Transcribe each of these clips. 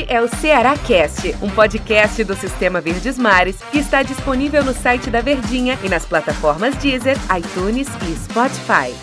Este é o Ceará Cast, um podcast do Sistema Verdes Mares que está disponível no site da Verdinha e nas plataformas Deezer, iTunes e Spotify.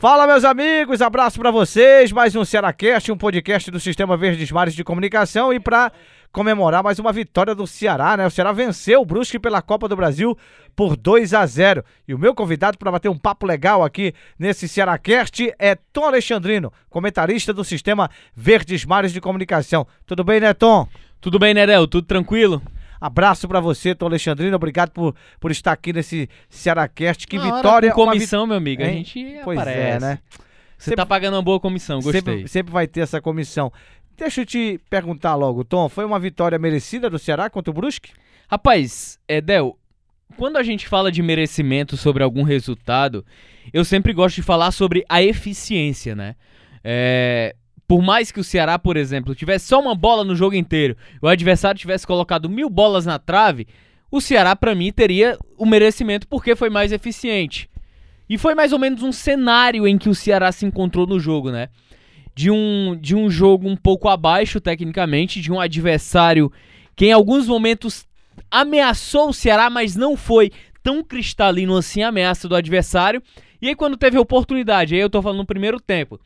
Fala, meus amigos, abraço para vocês. Mais um Cearacast, um podcast do Sistema Verdes Mares de Comunicação e para comemorar mais uma vitória do Ceará, né? O Ceará venceu o Brusque pela Copa do Brasil por 2 a 0. E o meu convidado para bater um papo legal aqui nesse Cearacast é Tom Alexandrino, comentarista do Sistema Verdes Mares de Comunicação. Tudo bem, né, Tom? Tudo bem, Nerel? Tudo tranquilo? Abraço para você, Tom Alexandrino. Obrigado por, por estar aqui nesse Cearacast. Que Uma vitória. hora com comissão, meu amigo. Hein? A gente Pois aparece. é, né? Você tá pagando uma boa comissão, gostei. Sempre, sempre vai ter essa comissão. Deixa eu te perguntar logo, Tom. Foi uma vitória merecida do Ceará contra o Brusque? Rapaz, é, Del, quando a gente fala de merecimento sobre algum resultado, eu sempre gosto de falar sobre a eficiência, né? É, por mais que o Ceará, por exemplo, tivesse só uma bola no jogo inteiro, o adversário tivesse colocado mil bolas na trave, o Ceará, pra mim, teria o merecimento porque foi mais eficiente. E foi mais ou menos um cenário em que o Ceará se encontrou no jogo, né? De um, de um jogo um pouco abaixo tecnicamente, de um adversário que em alguns momentos ameaçou o Ceará, mas não foi tão cristalino assim a ameaça do adversário. E aí quando teve a oportunidade, aí eu tô falando no primeiro tempo,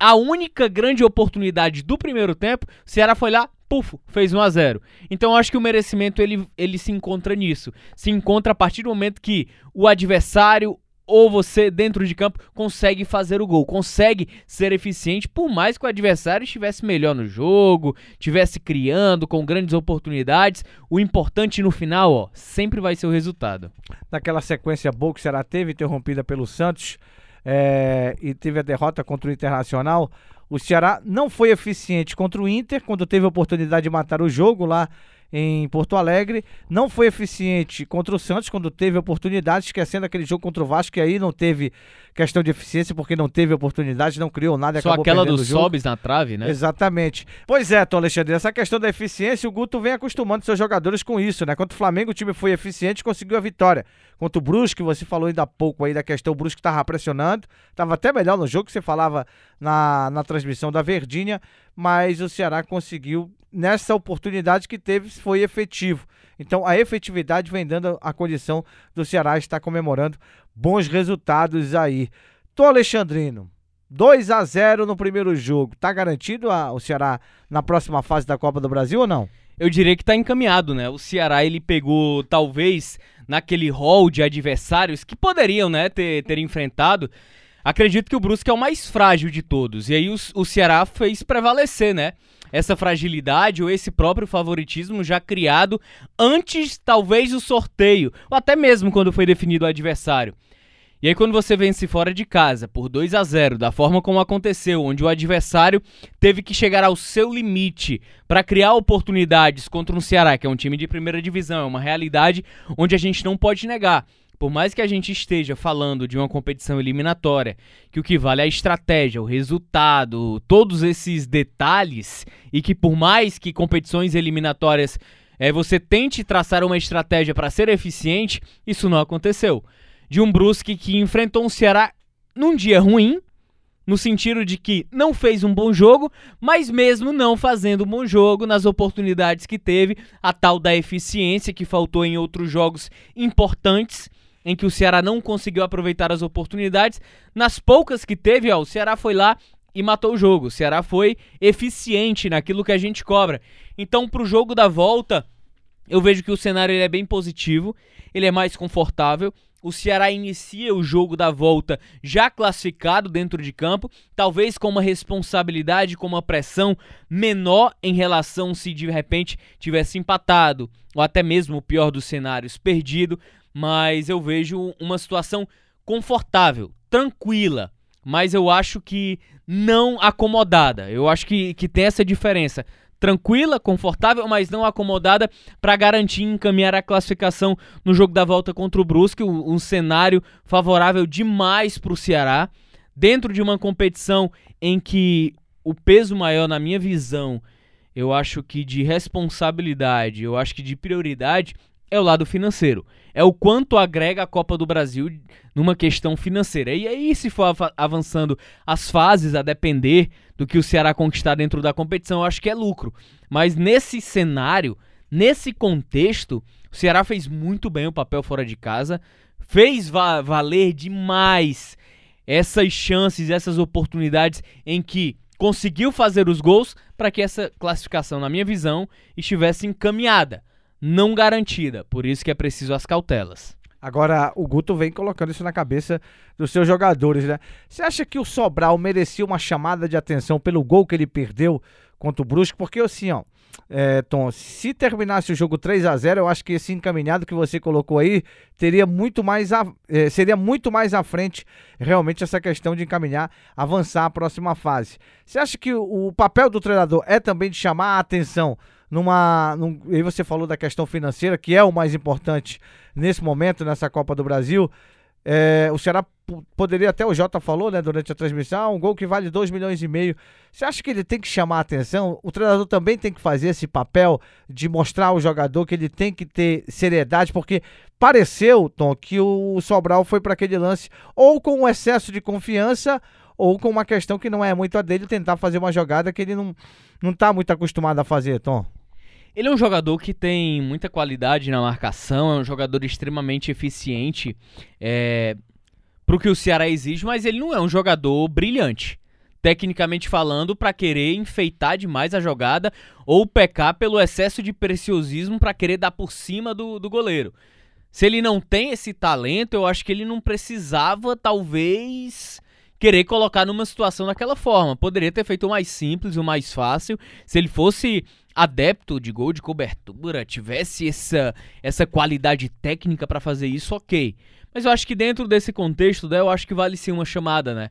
a única grande oportunidade do primeiro tempo, o Ceará foi lá, pufo, fez 1 a 0. Então eu acho que o merecimento ele, ele se encontra nisso. Se encontra a partir do momento que o adversário ou você dentro de campo consegue fazer o gol, consegue ser eficiente, por mais que o adversário estivesse melhor no jogo, estivesse criando com grandes oportunidades. O importante no final, ó, sempre vai ser o resultado. Naquela sequência boa que o Ceará teve, interrompida pelo Santos, é, e teve a derrota contra o Internacional, o Ceará não foi eficiente contra o Inter, quando teve a oportunidade de matar o jogo lá em Porto Alegre. Não foi eficiente contra o Santos, quando teve oportunidade, esquecendo aquele jogo contra o Vasco, que aí não teve questão de eficiência, porque não teve oportunidade, não criou nada Só aquela perdendo dos o jogo. sobes na trave, né? Exatamente. Pois é, Tom Alexandre, essa questão da eficiência, o Guto vem acostumando seus jogadores com isso, né? Contra o Flamengo, o time foi eficiente e conseguiu a vitória. Contra o Brusque, você falou ainda há pouco aí da questão, o Brusque estava pressionando, estava até melhor no jogo que você falava na, na transmissão da Verdinha, mas o Ceará conseguiu, nessa oportunidade que teve, foi efetivo. Então a efetividade vem dando a condição do Ceará estar comemorando bons resultados aí. Tom Alexandrino, 2 a 0 no primeiro jogo. Tá garantido a- o Ceará na próxima fase da Copa do Brasil ou não? Eu diria que tá encaminhado, né? O Ceará ele pegou talvez naquele hall de adversários que poderiam, né, ter, ter enfrentado. Acredito que o Brusque é o mais frágil de todos. E aí o, o Ceará fez prevalecer, né? Essa fragilidade ou esse próprio favoritismo já criado antes, talvez, do sorteio, ou até mesmo quando foi definido o adversário. E aí quando você vence fora de casa por 2 a 0, da forma como aconteceu, onde o adversário teve que chegar ao seu limite para criar oportunidades contra um Ceará, que é um time de primeira divisão, é uma realidade onde a gente não pode negar. Por mais que a gente esteja falando de uma competição eliminatória, que o que vale é a estratégia, o resultado, todos esses detalhes, e que por mais que competições eliminatórias é, você tente traçar uma estratégia para ser eficiente, isso não aconteceu. De um Brusque que enfrentou um Ceará num dia ruim, no sentido de que não fez um bom jogo, mas mesmo não fazendo um bom jogo nas oportunidades que teve, a tal da eficiência que faltou em outros jogos importantes, em que o Ceará não conseguiu aproveitar as oportunidades, nas poucas que teve, ó, o Ceará foi lá e matou o jogo. O Ceará foi eficiente naquilo que a gente cobra. Então, pro jogo da volta, eu vejo que o cenário é bem positivo, ele é mais confortável. O Ceará inicia o jogo da volta já classificado dentro de campo, talvez com uma responsabilidade, com uma pressão menor em relação se de repente tivesse empatado, ou até mesmo o pior dos cenários, perdido. Mas eu vejo uma situação confortável, tranquila, mas eu acho que não acomodada. Eu acho que, que tem essa diferença. Tranquila, confortável, mas não acomodada para garantir encaminhar a classificação no jogo da volta contra o Brusque, um, um cenário favorável demais para o Ceará, dentro de uma competição em que o peso maior, na minha visão, eu acho que de responsabilidade, eu acho que de prioridade é o lado financeiro. É o quanto agrega a Copa do Brasil numa questão financeira. E aí, se for avançando as fases, a depender do que o Ceará conquistar dentro da competição, eu acho que é lucro. Mas nesse cenário, nesse contexto, o Ceará fez muito bem o papel fora de casa, fez va valer demais essas chances, essas oportunidades em que conseguiu fazer os gols para que essa classificação, na minha visão, estivesse encaminhada, não garantida. Por isso que é preciso as cautelas. Agora, o Guto vem colocando isso na cabeça dos seus jogadores, né? Você acha que o Sobral merecia uma chamada de atenção pelo gol que ele perdeu contra o Brusque? Porque assim, ó, é, Tom, se terminasse o jogo 3 a 0 eu acho que esse encaminhado que você colocou aí teria muito mais a, é, seria muito mais à frente realmente essa questão de encaminhar, avançar a próxima fase. Você acha que o, o papel do treinador é também de chamar a atenção numa. Num, aí você falou da questão financeira, que é o mais importante nesse momento, nessa Copa do Brasil. É, o Ceará poderia, até o Jota falou, né, durante a transmissão, um gol que vale 2 milhões e meio. Você acha que ele tem que chamar a atenção? O treinador também tem que fazer esse papel de mostrar ao jogador que ele tem que ter seriedade, porque pareceu, Tom, que o Sobral foi para aquele lance ou com um excesso de confiança ou com uma questão que não é muito a dele tentar fazer uma jogada que ele não, não tá muito acostumado a fazer, Tom. Ele é um jogador que tem muita qualidade na marcação, é um jogador extremamente eficiente é, pro que o Ceará exige, mas ele não é um jogador brilhante. Tecnicamente falando, para querer enfeitar demais a jogada ou pecar pelo excesso de preciosismo para querer dar por cima do, do goleiro. Se ele não tem esse talento, eu acho que ele não precisava, talvez, querer colocar numa situação daquela forma. Poderia ter feito o mais simples, o mais fácil. Se ele fosse adepto de gol de cobertura, tivesse essa, essa qualidade técnica para fazer isso, ok. Mas eu acho que dentro desse contexto, né, eu acho que vale sim uma chamada, né?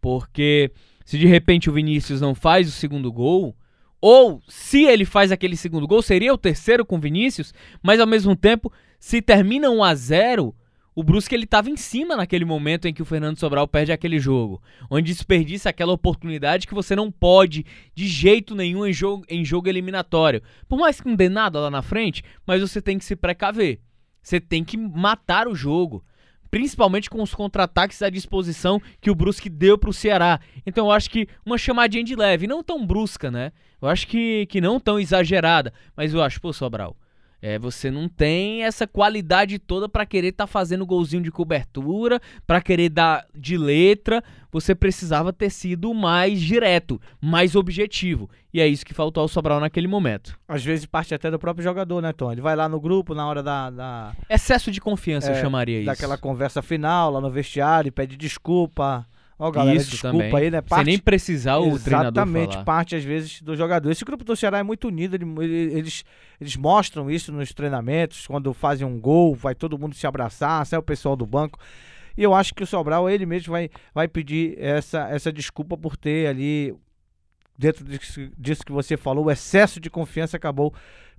Porque se de repente o Vinícius não faz o segundo gol, ou se ele faz aquele segundo gol, seria o terceiro com o Vinícius, mas ao mesmo tempo, se termina 1 a 0 o Brusque ele estava em cima naquele momento em que o Fernando Sobral perde aquele jogo, onde desperdiça aquela oportunidade que você não pode de jeito nenhum em jogo, em jogo eliminatório. Por mais que não dê nada lá na frente, mas você tem que se precaver. Você tem que matar o jogo, principalmente com os contra-ataques à disposição que o Brusque deu para o Ceará. Então eu acho que uma chamadinha de leve, não tão brusca, né? Eu acho que, que não tão exagerada, mas eu acho, pô, Sobral, é, você não tem essa qualidade toda para querer estar tá fazendo golzinho de cobertura, para querer dar de letra. Você precisava ter sido mais direto, mais objetivo. E é isso que faltou ao Sobral naquele momento. Às vezes parte até do próprio jogador, né, Tom? Ele vai lá no grupo na hora da. da... Excesso de confiança, é, eu chamaria isso. Daquela conversa final lá no vestiário, pede desculpa. Ó, galera, Isso desculpa também. aí, né? Parte... Sem nem precisar o Exatamente, parte às vezes do jogador. Esse grupo do Ceará é muito unido, eles, eles mostram isso nos treinamentos, quando fazem um gol, vai todo mundo se abraçar, sai o pessoal do banco. E eu acho que o Sobral, ele mesmo vai, vai pedir essa, essa desculpa por ter ali, dentro disso, que você falou, o excesso de confiança acabou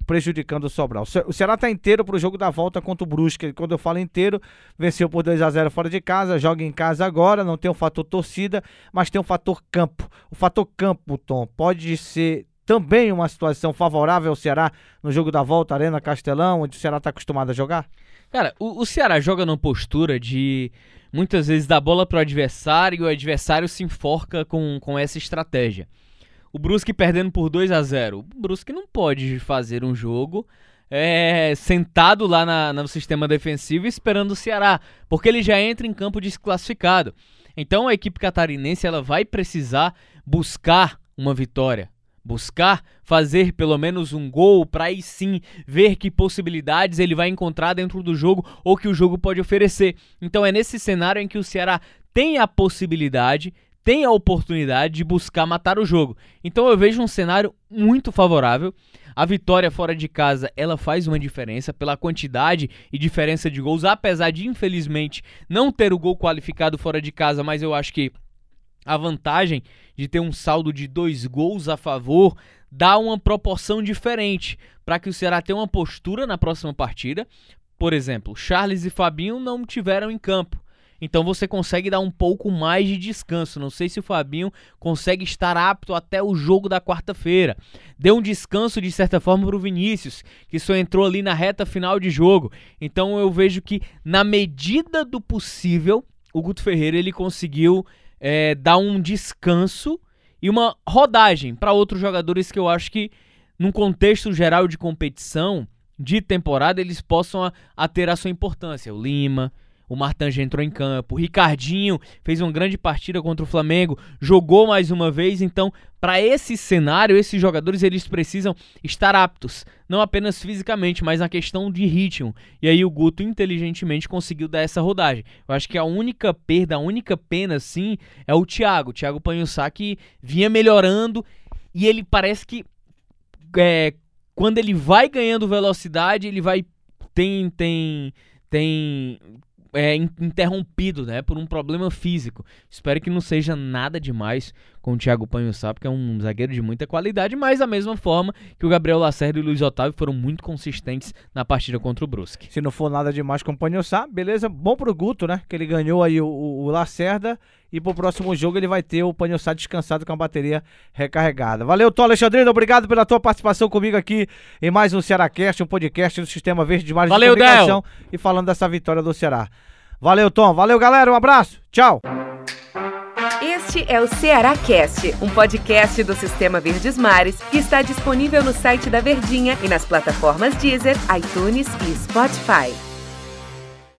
prejudicando o Sobral. O Ceará está inteiro para o jogo da volta contra o Brusque. Quando eu falo inteiro, venceu por 2 a 0 fora de casa, joga em casa agora, não tem o fator torcida, mas tem o fator campo. O fator campo, Tom, pode ser também uma situação favorável ao Ceará no jogo da volta, Arena Castelão, onde o Ceará está acostumado a jogar? Cara, o, o Ceará joga numa postura de muitas vezes dar bola para o adversário e o adversário se enforca com, com essa estratégia. O Brusque perdendo por 2 a 0 O Brusque não pode fazer um jogo é, sentado lá na, no sistema defensivo esperando o Ceará, porque ele já entra em campo desclassificado. Então a equipe catarinense ela vai precisar buscar uma vitória, buscar fazer pelo menos um gol para aí sim ver que possibilidades ele vai encontrar dentro do jogo ou que o jogo pode oferecer. Então é nesse cenário em que o Ceará tem a possibilidade tem a oportunidade de buscar matar o jogo. Então eu vejo um cenário muito favorável. A vitória fora de casa, ela faz uma diferença pela quantidade e diferença de gols, apesar de infelizmente não ter o gol qualificado fora de casa, mas eu acho que a vantagem de ter um saldo de dois gols a favor dá uma proporção diferente para que o Ceará tenha uma postura na próxima partida. Por exemplo, Charles e Fabinho não tiveram em campo. Então você consegue dar um pouco mais de descanso. Não sei se o Fabinho consegue estar apto até o jogo da quarta-feira. Deu um descanso de certa forma para o Vinícius, que só entrou ali na reta final de jogo. Então eu vejo que na medida do possível, o Guto Ferreira ele conseguiu é, dar um descanso e uma rodagem para outros jogadores que eu acho que num contexto geral de competição de temporada eles possam a, a ter a sua importância. O Lima, o Martin já entrou em campo. Ricardinho fez uma grande partida contra o Flamengo, jogou mais uma vez. Então, para esse cenário, esses jogadores eles precisam estar aptos, não apenas fisicamente, mas na questão de ritmo. E aí o Guto inteligentemente conseguiu dar essa rodagem. Eu acho que a única perda, a única pena, sim, é o Thiago. O Thiago Panhussá que vinha melhorando e ele parece que é, quando ele vai ganhando velocidade, ele vai tem tem tem é, interrompido, né, por um problema físico. Espero que não seja nada demais com o Thiago Panhussá, porque é um zagueiro de muita qualidade, mas da mesma forma que o Gabriel Lacerda e o Luiz Otávio foram muito consistentes na partida contra o Brusque. Se não for nada demais com o Panhussá, beleza, bom pro Guto, né, que ele ganhou aí o, o Lacerda e pro próximo jogo ele vai ter o Panhussá descansado com a bateria recarregada. Valeu, Tom Alexandrino, obrigado pela tua participação comigo aqui em mais um Cearacast, um podcast do Sistema Verde de Mares Valeu, de Comunicação Del. e falando dessa vitória do Ceará. Valeu, Tom. Valeu, galera. Um abraço. Tchau. Este é o Ceará Cast, um podcast do Sistema Verdes Mares que está disponível no site da Verdinha e nas plataformas Deezer, iTunes e Spotify.